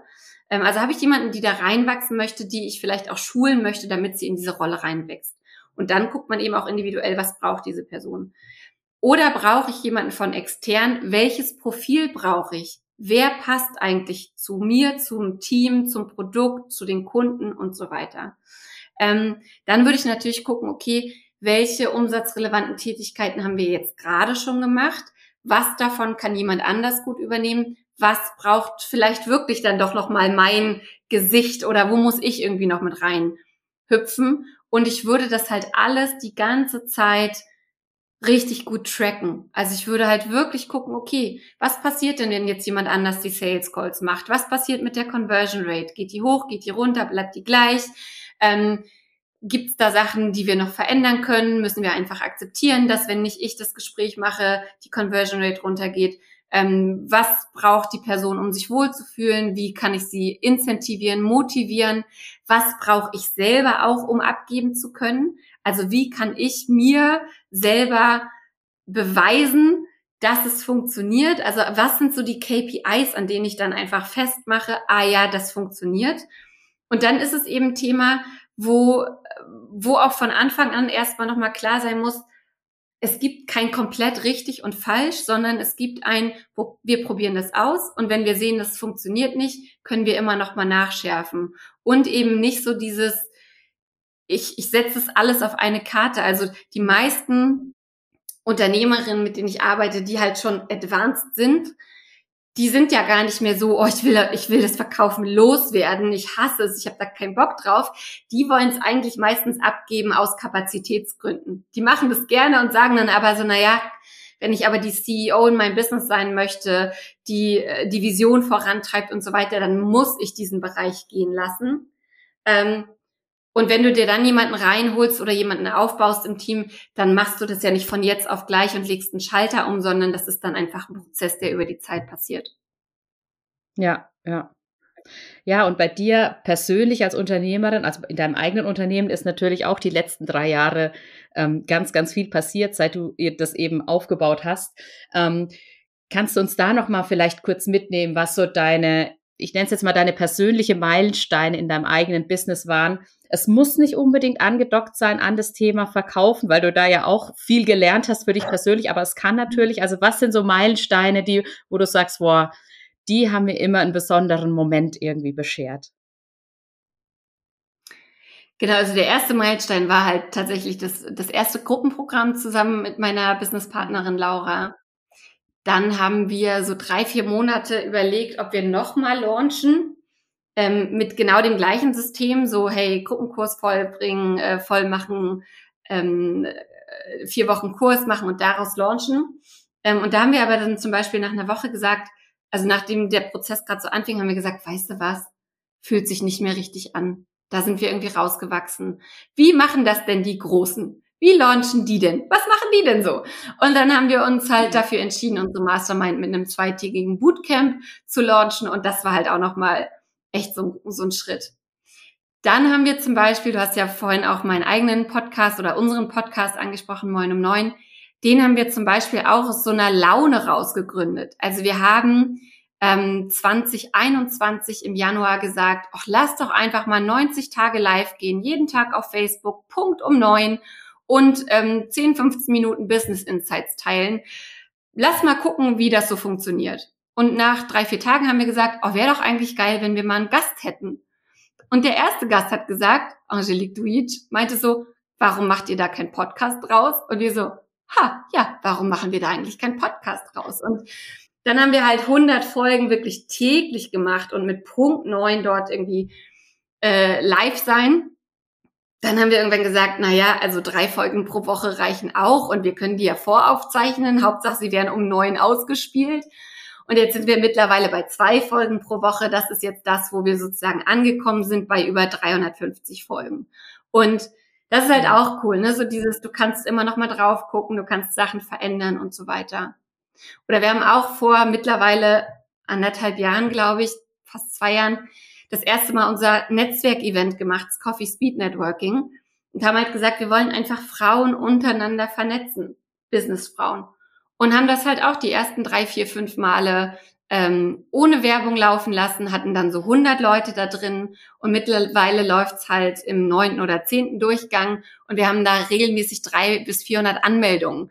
Ähm, also habe ich jemanden, die da reinwachsen möchte, die ich vielleicht auch schulen möchte, damit sie in diese Rolle reinwächst. Und dann guckt man eben auch individuell, was braucht diese Person. Oder brauche ich jemanden von extern? Welches Profil brauche ich? Wer passt eigentlich zu mir, zum Team, zum Produkt, zu den Kunden und so weiter. Ähm, dann würde ich natürlich gucken, okay, welche umsatzrelevanten Tätigkeiten haben wir jetzt gerade schon gemacht? Was davon kann jemand anders gut übernehmen? Was braucht vielleicht wirklich dann doch noch mal mein Gesicht oder wo muss ich irgendwie noch mit rein hüpfen? Und ich würde das halt alles die ganze Zeit richtig gut tracken. Also ich würde halt wirklich gucken, okay, was passiert denn, wenn jetzt jemand anders die Sales Calls macht? Was passiert mit der Conversion Rate? Geht die hoch, geht die runter, bleibt die gleich? Ähm, Gibt es da Sachen, die wir noch verändern können? Müssen wir einfach akzeptieren, dass wenn nicht ich das Gespräch mache, die Conversion Rate runtergeht? Ähm, was braucht die Person, um sich wohlzufühlen? Wie kann ich sie incentivieren, motivieren? Was brauche ich selber auch, um abgeben zu können? Also wie kann ich mir selber beweisen, dass es funktioniert? Also was sind so die KPIs, an denen ich dann einfach festmache, ah ja, das funktioniert? Und dann ist es eben Thema, wo, wo auch von Anfang an erstmal nochmal klar sein muss, es gibt kein komplett richtig und falsch, sondern es gibt ein, wir probieren das aus und wenn wir sehen, das funktioniert nicht, können wir immer noch mal nachschärfen und eben nicht so dieses ich, ich setze es alles auf eine Karte. Also die meisten Unternehmerinnen, mit denen ich arbeite, die halt schon advanced sind, die sind ja gar nicht mehr so, oh, ich will, ich will das Verkaufen loswerden, ich hasse es, ich habe da keinen Bock drauf. Die wollen es eigentlich meistens abgeben aus Kapazitätsgründen. Die machen das gerne und sagen dann aber so, na ja, wenn ich aber die CEO in meinem Business sein möchte, die äh, die Vision vorantreibt und so weiter, dann muss ich diesen Bereich gehen lassen. Ähm, und wenn du dir dann jemanden reinholst oder jemanden aufbaust im Team, dann machst du das ja nicht von jetzt auf gleich und legst einen Schalter um, sondern das ist dann einfach ein Prozess, der über die Zeit passiert. Ja, ja. Ja, und bei dir persönlich als Unternehmerin, also in deinem eigenen Unternehmen, ist natürlich auch die letzten drei Jahre ähm, ganz, ganz viel passiert, seit du das eben aufgebaut hast. Ähm, kannst du uns da noch mal vielleicht kurz mitnehmen, was so deine, ich nenne es jetzt mal deine persönliche Meilensteine in deinem eigenen Business waren, es muss nicht unbedingt angedockt sein an das Thema Verkaufen, weil du da ja auch viel gelernt hast für dich persönlich, aber es kann natürlich, also was sind so Meilensteine, die, wo du sagst, boah, die haben mir immer einen besonderen Moment irgendwie beschert? Genau, also der erste Meilenstein war halt tatsächlich das, das erste Gruppenprogramm zusammen mit meiner Businesspartnerin Laura. Dann haben wir so drei, vier Monate überlegt, ob wir nochmal launchen ähm, mit genau dem gleichen System, so hey, Gruppenkurs vollbringen, äh, voll machen, ähm, äh, vier Wochen Kurs machen und daraus launchen. Ähm, und da haben wir aber dann zum Beispiel nach einer Woche gesagt, also nachdem der Prozess gerade so anfing, haben wir gesagt, weißt du was, fühlt sich nicht mehr richtig an. Da sind wir irgendwie rausgewachsen. Wie machen das denn die Großen? Wie launchen die denn? Was machen die denn so? Und dann haben wir uns halt dafür entschieden, unsere Mastermind mit einem zweitägigen Bootcamp zu launchen. Und das war halt auch nochmal echt so, so ein Schritt. Dann haben wir zum Beispiel, du hast ja vorhin auch meinen eigenen Podcast oder unseren Podcast angesprochen, Moin um Neun. Den haben wir zum Beispiel auch aus so einer Laune rausgegründet. Also wir haben ähm, 2021 im Januar gesagt, ach, lass doch einfach mal 90 Tage live gehen, jeden Tag auf Facebook, Punkt um neun und ähm, 10, 15 Minuten Business Insights teilen. Lass mal gucken, wie das so funktioniert. Und nach drei, vier Tagen haben wir gesagt, oh, wäre doch eigentlich geil, wenn wir mal einen Gast hätten. Und der erste Gast hat gesagt, Angelique Duitsch, meinte so, warum macht ihr da keinen Podcast draus? Und wir so, ha, ja, warum machen wir da eigentlich keinen Podcast draus? Und dann haben wir halt 100 Folgen wirklich täglich gemacht und mit Punkt 9 dort irgendwie äh, live sein. Dann haben wir irgendwann gesagt, na ja, also drei Folgen pro Woche reichen auch und wir können die ja voraufzeichnen. Hauptsache, sie werden um neun ausgespielt. Und jetzt sind wir mittlerweile bei zwei Folgen pro Woche. Das ist jetzt das, wo wir sozusagen angekommen sind bei über 350 Folgen. Und das ist halt auch cool, ne? So dieses, du kannst immer noch mal drauf gucken, du kannst Sachen verändern und so weiter. Oder wir haben auch vor mittlerweile anderthalb Jahren, glaube ich, fast zwei Jahren, das erste Mal unser Netzwerkevent gemacht, das Coffee Speed Networking. Und haben halt gesagt, wir wollen einfach Frauen untereinander vernetzen, Businessfrauen und haben das halt auch die ersten drei, vier, fünf Male ähm, ohne Werbung laufen lassen, hatten dann so 100 Leute da drin und mittlerweile läuft's halt im neunten oder zehnten Durchgang und wir haben da regelmäßig drei bis 400 Anmeldungen.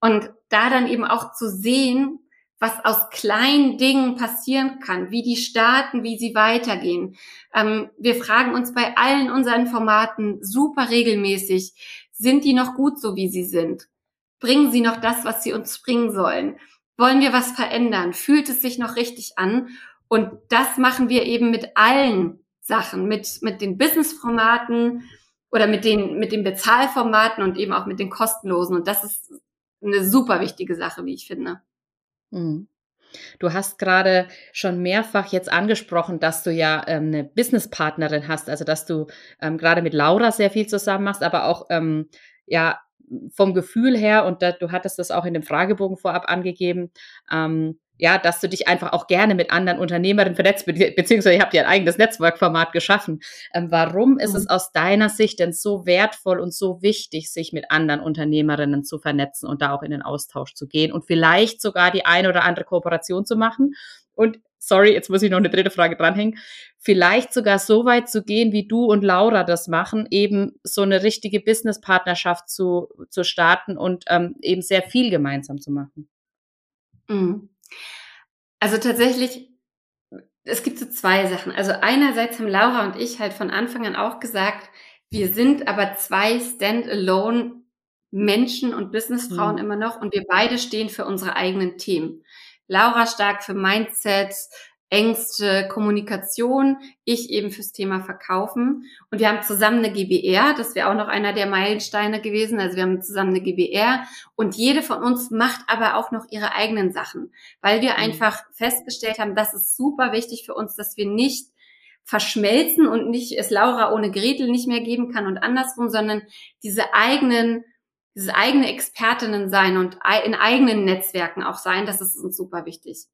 Und da dann eben auch zu sehen, was aus kleinen Dingen passieren kann, wie die starten, wie sie weitergehen. Ähm, wir fragen uns bei allen unseren Formaten super regelmäßig, sind die noch gut so, wie sie sind? Bringen sie noch das, was sie uns bringen sollen? Wollen wir was verändern? Fühlt es sich noch richtig an? Und das machen wir eben mit allen Sachen, mit, mit den Business-Formaten oder mit den, mit den Bezahlformaten und eben auch mit den kostenlosen. Und das ist eine super wichtige Sache, wie ich finde. Mhm. Du hast gerade schon mehrfach jetzt angesprochen, dass du ja ähm, eine Businesspartnerin hast, also dass du ähm, gerade mit Laura sehr viel zusammen machst, aber auch ähm, ja vom Gefühl her, und da, du hattest das auch in dem Fragebogen vorab angegeben, ähm, ja, dass du dich einfach auch gerne mit anderen Unternehmerinnen vernetzt, be beziehungsweise ihr habt ja ein eigenes Netzwerkformat geschaffen. Ähm, warum ist mhm. es aus deiner Sicht denn so wertvoll und so wichtig, sich mit anderen Unternehmerinnen zu vernetzen und da auch in den Austausch zu gehen und vielleicht sogar die eine oder andere Kooperation zu machen? Und sorry, jetzt muss ich noch eine dritte Frage dranhängen, vielleicht sogar so weit zu gehen, wie du und Laura das machen, eben so eine richtige Businesspartnerschaft zu, zu starten und ähm, eben sehr viel gemeinsam zu machen. Mhm. Also tatsächlich, es gibt so zwei Sachen. Also einerseits haben Laura und ich halt von Anfang an auch gesagt, wir sind aber zwei Standalone Menschen und Businessfrauen mhm. immer noch und wir beide stehen für unsere eigenen Themen. Laura stark für Mindset, Ängste, Kommunikation, ich eben fürs Thema Verkaufen. Und wir haben zusammen eine GBR, das wäre auch noch einer der Meilensteine gewesen. Also wir haben zusammen eine GBR und jede von uns macht aber auch noch ihre eigenen Sachen, weil wir mhm. einfach festgestellt haben, das ist super wichtig für uns, dass wir nicht verschmelzen und nicht es Laura ohne Gretel nicht mehr geben kann und andersrum, sondern diese eigenen diese eigene Expertinnen sein und in eigenen Netzwerken auch sein, das ist uns super wichtig.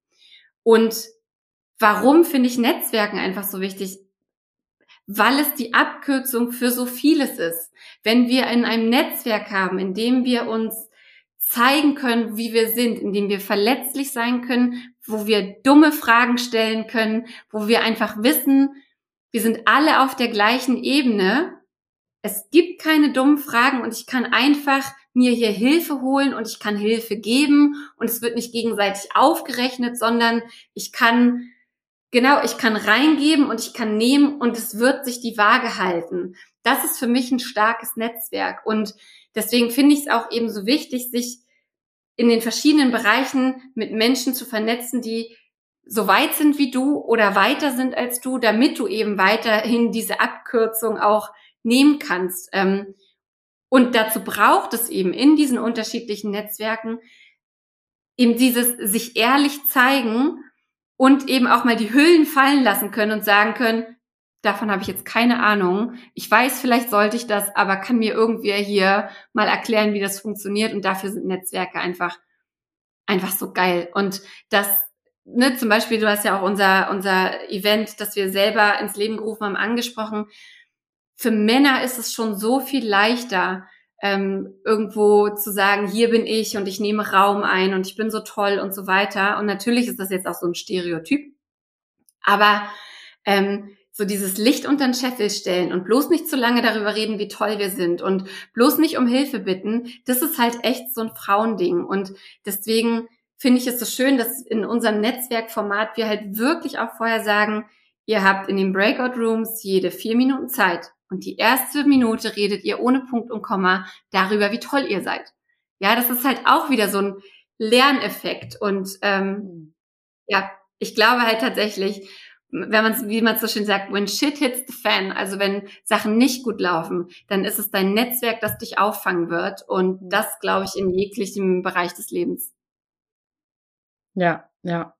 Und Warum finde ich Netzwerken einfach so wichtig? Weil es die Abkürzung für so vieles ist. Wenn wir in einem Netzwerk haben, in dem wir uns zeigen können, wie wir sind, in dem wir verletzlich sein können, wo wir dumme Fragen stellen können, wo wir einfach wissen, wir sind alle auf der gleichen Ebene. Es gibt keine dummen Fragen und ich kann einfach mir hier Hilfe holen und ich kann Hilfe geben und es wird nicht gegenseitig aufgerechnet, sondern ich kann Genau, ich kann reingeben und ich kann nehmen und es wird sich die Waage halten. Das ist für mich ein starkes Netzwerk und deswegen finde ich es auch eben so wichtig, sich in den verschiedenen Bereichen mit Menschen zu vernetzen, die so weit sind wie du oder weiter sind als du, damit du eben weiterhin diese Abkürzung auch nehmen kannst. Ähm, und dazu braucht es eben in diesen unterschiedlichen Netzwerken eben dieses sich ehrlich zeigen und eben auch mal die Hüllen fallen lassen können und sagen können, davon habe ich jetzt keine Ahnung. Ich weiß, vielleicht sollte ich das, aber kann mir irgendwer hier mal erklären, wie das funktioniert. Und dafür sind Netzwerke einfach, einfach so geil. Und das, ne, zum Beispiel, du hast ja auch unser, unser Event, das wir selber ins Leben gerufen haben, angesprochen. Für Männer ist es schon so viel leichter, ähm, irgendwo zu sagen, hier bin ich und ich nehme Raum ein und ich bin so toll und so weiter. Und natürlich ist das jetzt auch so ein Stereotyp. Aber ähm, so dieses Licht unter den Scheffel stellen und bloß nicht zu lange darüber reden, wie toll wir sind und bloß nicht um Hilfe bitten, das ist halt echt so ein Frauending. Und deswegen finde ich es so schön, dass in unserem Netzwerkformat wir halt wirklich auch vorher sagen, ihr habt in den Breakout Rooms jede vier Minuten Zeit und die erste Minute redet ihr ohne Punkt und Komma darüber, wie toll ihr seid. Ja, das ist halt auch wieder so ein Lerneffekt. Und ähm, mhm. ja, ich glaube halt tatsächlich, wenn man wie man so schön sagt, when shit hits the fan, also wenn Sachen nicht gut laufen, dann ist es dein Netzwerk, das dich auffangen wird. Und mhm. das, glaube ich, in jeglichem Bereich des Lebens. Ja, ja.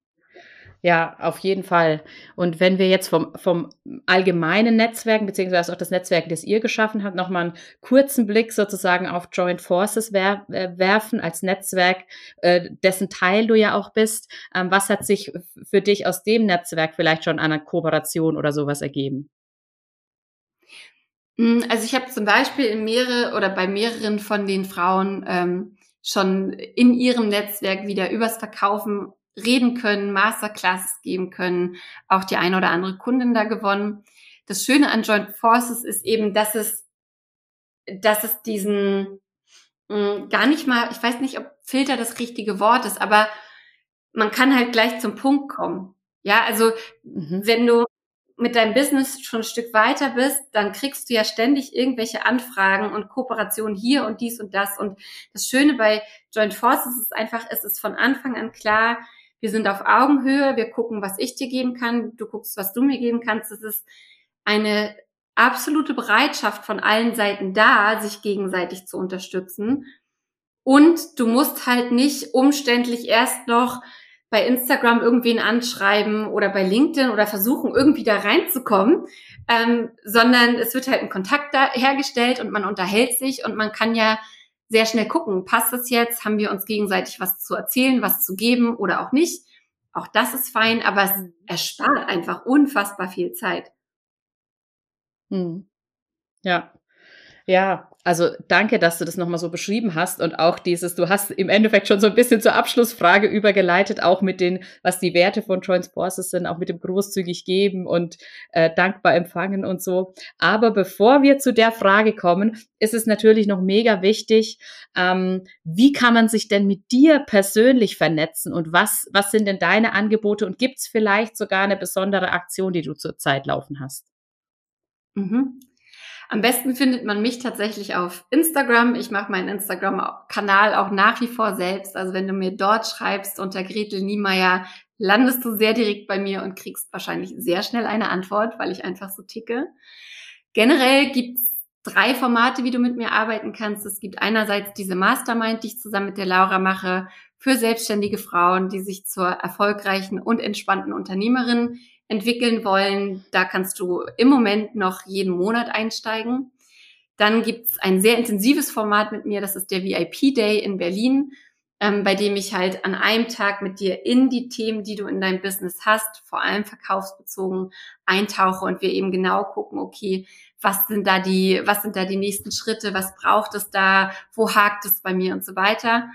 Ja, auf jeden Fall. Und wenn wir jetzt vom, vom allgemeinen Netzwerken, beziehungsweise auch das Netzwerk, das ihr geschaffen habt, nochmal einen kurzen Blick sozusagen auf Joint Forces wer äh, werfen als Netzwerk, äh, dessen Teil du ja auch bist. Ähm, was hat sich für dich aus dem Netzwerk vielleicht schon an einer Kooperation oder sowas ergeben? Hm, also ich habe zum Beispiel in mehrere oder bei mehreren von den Frauen ähm, schon in ihrem Netzwerk wieder übers Verkaufen reden können, Masterclasses geben können, auch die eine oder andere Kundin da gewonnen. Das Schöne an Joint Forces ist eben, dass es, dass es diesen mh, hm, gar nicht mal, ich weiß nicht, ob Filter das richtige Wort ist, aber man kann halt gleich zum Punkt kommen. Ja, also mhm. wenn du mit deinem Business schon ein Stück weiter bist, dann kriegst du ja ständig irgendwelche Anfragen und Kooperationen hier und dies und das. Und das Schöne bei Joint Forces ist einfach, es ist von Anfang an klar, wir sind auf Augenhöhe, wir gucken, was ich dir geben kann, du guckst, was du mir geben kannst. Es ist eine absolute Bereitschaft von allen Seiten da, sich gegenseitig zu unterstützen. Und du musst halt nicht umständlich erst noch bei Instagram irgendwen anschreiben oder bei LinkedIn oder versuchen, irgendwie da reinzukommen, ähm, sondern es wird halt ein Kontakt da hergestellt und man unterhält sich und man kann ja sehr schnell gucken, passt das jetzt, haben wir uns gegenseitig was zu erzählen, was zu geben oder auch nicht. Auch das ist fein, aber es erspart einfach unfassbar viel Zeit. Hm. Ja. Ja, also danke, dass du das nochmal so beschrieben hast und auch dieses, du hast im Endeffekt schon so ein bisschen zur Abschlussfrage übergeleitet, auch mit den, was die Werte von Joint Forces sind, auch mit dem großzügig geben und äh, dankbar empfangen und so. Aber bevor wir zu der Frage kommen, ist es natürlich noch mega wichtig, ähm, wie kann man sich denn mit dir persönlich vernetzen und was, was sind denn deine Angebote und gibt es vielleicht sogar eine besondere Aktion, die du zurzeit laufen hast? Mhm. Am besten findet man mich tatsächlich auf Instagram. Ich mache meinen Instagram-Kanal auch nach wie vor selbst. Also wenn du mir dort schreibst unter Gretel Niemeyer, landest du sehr direkt bei mir und kriegst wahrscheinlich sehr schnell eine Antwort, weil ich einfach so ticke. Generell gibt's drei Formate, wie du mit mir arbeiten kannst. Es gibt einerseits diese Mastermind, die ich zusammen mit der Laura mache, für selbstständige Frauen, die sich zur erfolgreichen und entspannten Unternehmerin entwickeln wollen, da kannst du im Moment noch jeden Monat einsteigen. Dann gibt's ein sehr intensives Format mit mir, das ist der VIP Day in Berlin, ähm, bei dem ich halt an einem Tag mit dir in die Themen, die du in deinem Business hast, vor allem verkaufsbezogen, eintauche und wir eben genau gucken, okay, was sind da die, was sind da die nächsten Schritte, was braucht es da, wo hakt es bei mir und so weiter.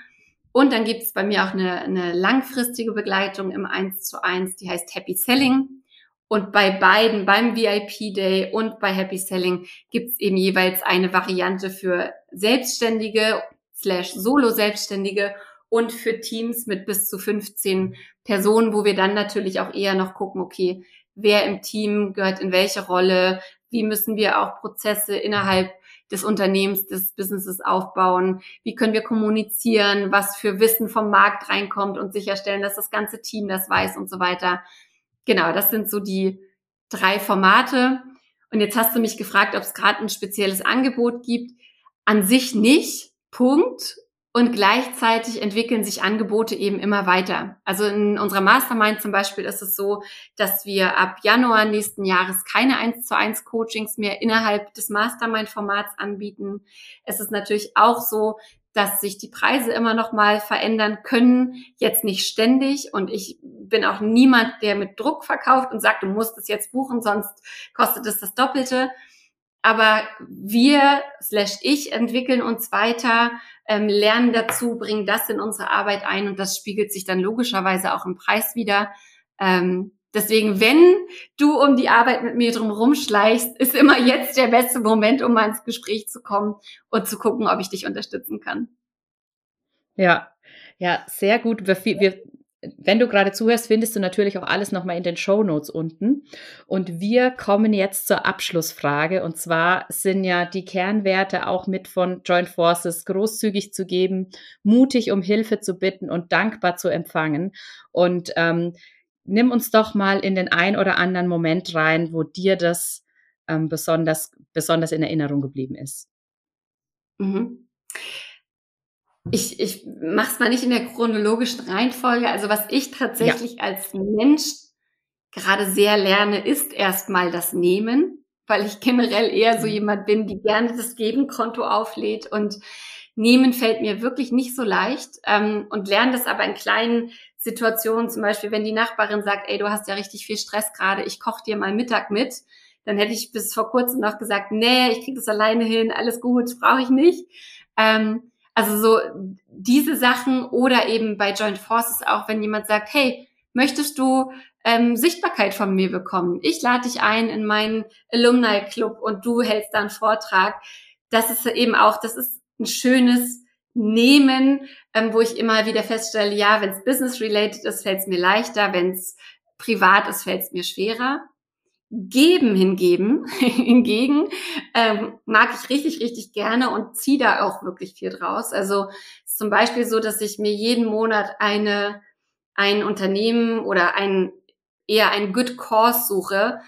Und dann gibt es bei mir auch eine, eine langfristige Begleitung im 1 zu 1, die heißt Happy Selling. Und bei beiden, beim VIP Day und bei Happy Selling, gibt es eben jeweils eine Variante für Selbstständige slash Solo-Selbstständige und für Teams mit bis zu 15 Personen, wo wir dann natürlich auch eher noch gucken, okay, wer im Team gehört in welche Rolle, wie müssen wir auch Prozesse innerhalb des Unternehmens, des Businesses aufbauen, wie können wir kommunizieren, was für Wissen vom Markt reinkommt und sicherstellen, dass das ganze Team das weiß und so weiter. Genau, das sind so die drei Formate. Und jetzt hast du mich gefragt, ob es gerade ein spezielles Angebot gibt. An sich nicht. Punkt. Und gleichzeitig entwickeln sich Angebote eben immer weiter. Also in unserer Mastermind zum Beispiel ist es so, dass wir ab Januar nächsten Jahres keine 1 zu 1 Coachings mehr innerhalb des Mastermind-Formats anbieten. Es ist natürlich auch so, dass sich die Preise immer noch mal verändern können, jetzt nicht ständig. Und ich bin auch niemand, der mit Druck verkauft und sagt, du musst es jetzt buchen, sonst kostet es das Doppelte. Aber wir, slash ich, entwickeln uns weiter, ähm, lernen dazu, bringen das in unsere Arbeit ein und das spiegelt sich dann logischerweise auch im Preis wieder. Ähm, Deswegen, wenn du um die Arbeit mit mir drum schleichst, ist immer jetzt der beste Moment, um mal ins Gespräch zu kommen und zu gucken, ob ich dich unterstützen kann. Ja, ja, sehr gut. Wir, wir, wenn du gerade zuhörst, findest du natürlich auch alles nochmal in den Show Notes unten. Und wir kommen jetzt zur Abschlussfrage. Und zwar sind ja die Kernwerte auch mit von Joint Forces großzügig zu geben, mutig um Hilfe zu bitten und dankbar zu empfangen. Und ähm, nimm uns doch mal in den ein oder anderen Moment rein, wo dir das ähm, besonders, besonders in Erinnerung geblieben ist. Mhm. Ich, ich mache es mal nicht in der chronologischen Reihenfolge. Also was ich tatsächlich ja. als Mensch gerade sehr lerne, ist erstmal das Nehmen, weil ich generell eher so mhm. jemand bin, die gerne das Gebenkonto auflädt und Nehmen fällt mir wirklich nicht so leicht ähm, und lerne das aber in kleinen Situationen, zum Beispiel, wenn die Nachbarin sagt, ey, du hast ja richtig viel Stress gerade, ich koche dir mal Mittag mit, dann hätte ich bis vor kurzem noch gesagt, nee, ich kriege das alleine hin, alles gut, brauche ich nicht. Ähm, also so diese Sachen oder eben bei Joint Forces auch, wenn jemand sagt, hey, möchtest du ähm, Sichtbarkeit von mir bekommen? Ich lade dich ein in meinen Alumni Club und du hältst da einen Vortrag. Das ist eben auch, das ist ein schönes nehmen, ähm, wo ich immer wieder feststelle, ja, wenn es business-related ist, fällt es mir leichter, wenn es privat ist, fällt es mir schwerer. Geben hingeben, hingegen ähm, mag ich richtig, richtig gerne und ziehe da auch wirklich viel draus. Also zum Beispiel so, dass ich mir jeden Monat eine ein Unternehmen oder ein eher ein Good Cause suche,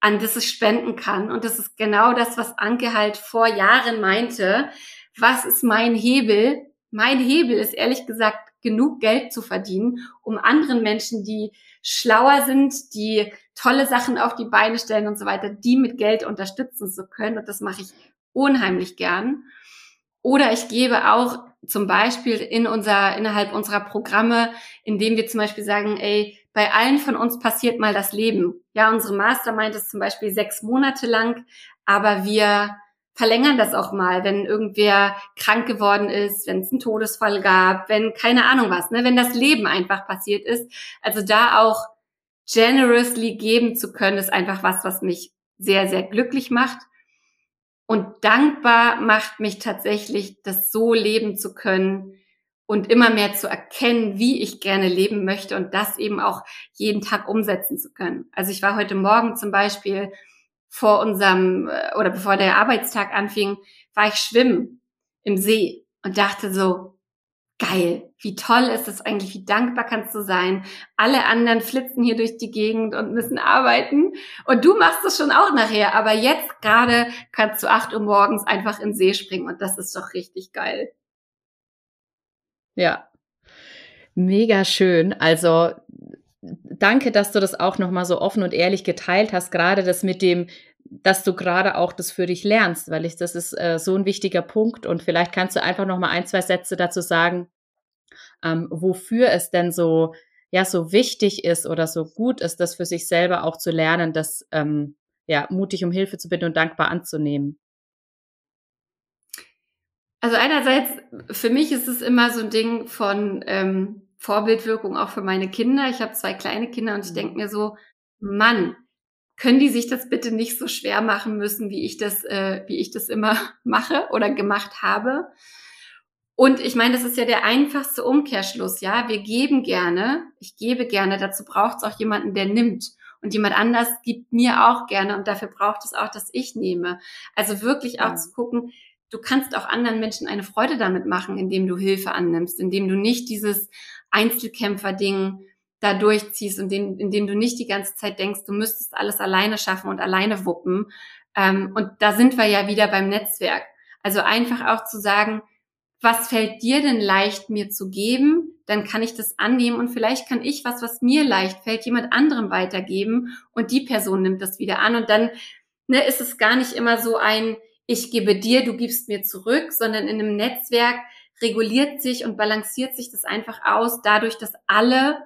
an das ich spenden kann. Und das ist genau das, was Anke halt vor Jahren meinte. Was ist mein Hebel? Mein Hebel ist ehrlich gesagt genug Geld zu verdienen, um anderen Menschen, die schlauer sind, die tolle Sachen auf die Beine stellen und so weiter, die mit Geld unterstützen zu können. Und das mache ich unheimlich gern. Oder ich gebe auch zum Beispiel in unser, innerhalb unserer Programme, indem wir zum Beispiel sagen, ey, bei allen von uns passiert mal das Leben. Ja, unsere Mastermind ist zum Beispiel sechs Monate lang, aber wir verlängern das auch mal, wenn irgendwer krank geworden ist, wenn es einen Todesfall gab, wenn keine Ahnung was, ne, wenn das Leben einfach passiert ist. Also da auch generously geben zu können, ist einfach was, was mich sehr, sehr glücklich macht. Und dankbar macht mich tatsächlich, das so leben zu können und immer mehr zu erkennen, wie ich gerne leben möchte und das eben auch jeden Tag umsetzen zu können. Also ich war heute Morgen zum Beispiel vor unserem äh, oder bevor der Arbeitstag anfing, war ich schwimmen im See und dachte so, geil, wie toll ist es eigentlich, wie dankbar kannst du sein. Alle anderen flitzen hier durch die Gegend und müssen arbeiten und du machst es schon auch nachher, aber jetzt gerade kannst du acht Uhr morgens einfach in den See springen und das ist doch richtig geil. Ja, mega schön. Also danke, dass du das auch nochmal so offen und ehrlich geteilt hast, gerade das mit dem, dass du gerade auch das für dich lernst, weil ich, das ist äh, so ein wichtiger Punkt und vielleicht kannst du einfach noch mal ein, zwei Sätze dazu sagen, ähm, wofür es denn so, ja, so wichtig ist oder so gut ist, das für sich selber auch zu lernen, das, ähm, ja, mutig um Hilfe zu bitten und dankbar anzunehmen. Also einerseits, für mich ist es immer so ein Ding von ähm, Vorbildwirkung auch für meine Kinder. Ich habe zwei kleine Kinder und ich denke mir so, Mann, können die sich das bitte nicht so schwer machen müssen, wie ich das, äh, wie ich das immer mache oder gemacht habe. Und ich meine, das ist ja der einfachste Umkehrschluss, ja. Wir geben gerne, ich gebe gerne, dazu braucht es auch jemanden, der nimmt. Und jemand anders gibt mir auch gerne und dafür braucht es auch, dass ich nehme. Also wirklich auch ja. zu gucken, du kannst auch anderen Menschen eine Freude damit machen, indem du Hilfe annimmst, indem du nicht dieses Einzelkämpfer-Ding da durchziehst und den, indem du nicht die ganze Zeit denkst, du müsstest alles alleine schaffen und alleine wuppen. Ähm, und da sind wir ja wieder beim Netzwerk. Also einfach auch zu sagen, was fällt dir denn leicht, mir zu geben? Dann kann ich das annehmen und vielleicht kann ich was, was mir leicht fällt, jemand anderem weitergeben und die Person nimmt das wieder an und dann ne, ist es gar nicht immer so ein, ich gebe dir, du gibst mir zurück, sondern in einem Netzwerk reguliert sich und balanciert sich das einfach aus, dadurch, dass alle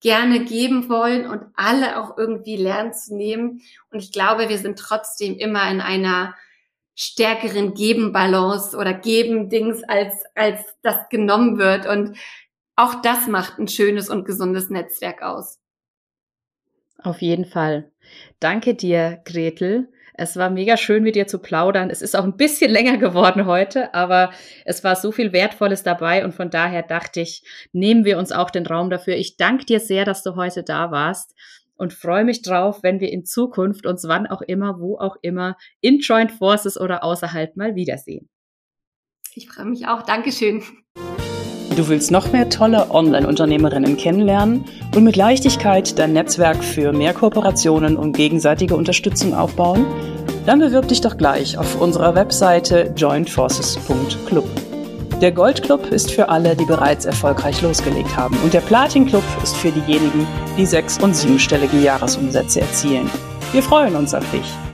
gerne geben wollen und alle auch irgendwie lernen zu nehmen. Und ich glaube, wir sind trotzdem immer in einer stärkeren Geben-Balance oder Geben-Dings, als, als das genommen wird. Und auch das macht ein schönes und gesundes Netzwerk aus. Auf jeden Fall. Danke dir, Gretel. Es war mega schön, mit dir zu plaudern. Es ist auch ein bisschen länger geworden heute, aber es war so viel Wertvolles dabei und von daher dachte ich, nehmen wir uns auch den Raum dafür. Ich danke dir sehr, dass du heute da warst und freue mich drauf, wenn wir in Zukunft uns wann auch immer, wo auch immer, in Joint Forces oder außerhalb mal wiedersehen. Ich freue mich auch. Dankeschön. Du willst noch mehr tolle Online-Unternehmerinnen kennenlernen und mit Leichtigkeit dein Netzwerk für mehr Kooperationen und gegenseitige Unterstützung aufbauen? Dann bewirb dich doch gleich auf unserer Webseite jointforces.club. Der Goldclub ist für alle, die bereits erfolgreich losgelegt haben und der Platinclub ist für diejenigen, die sechs- und siebenstellige Jahresumsätze erzielen. Wir freuen uns auf dich.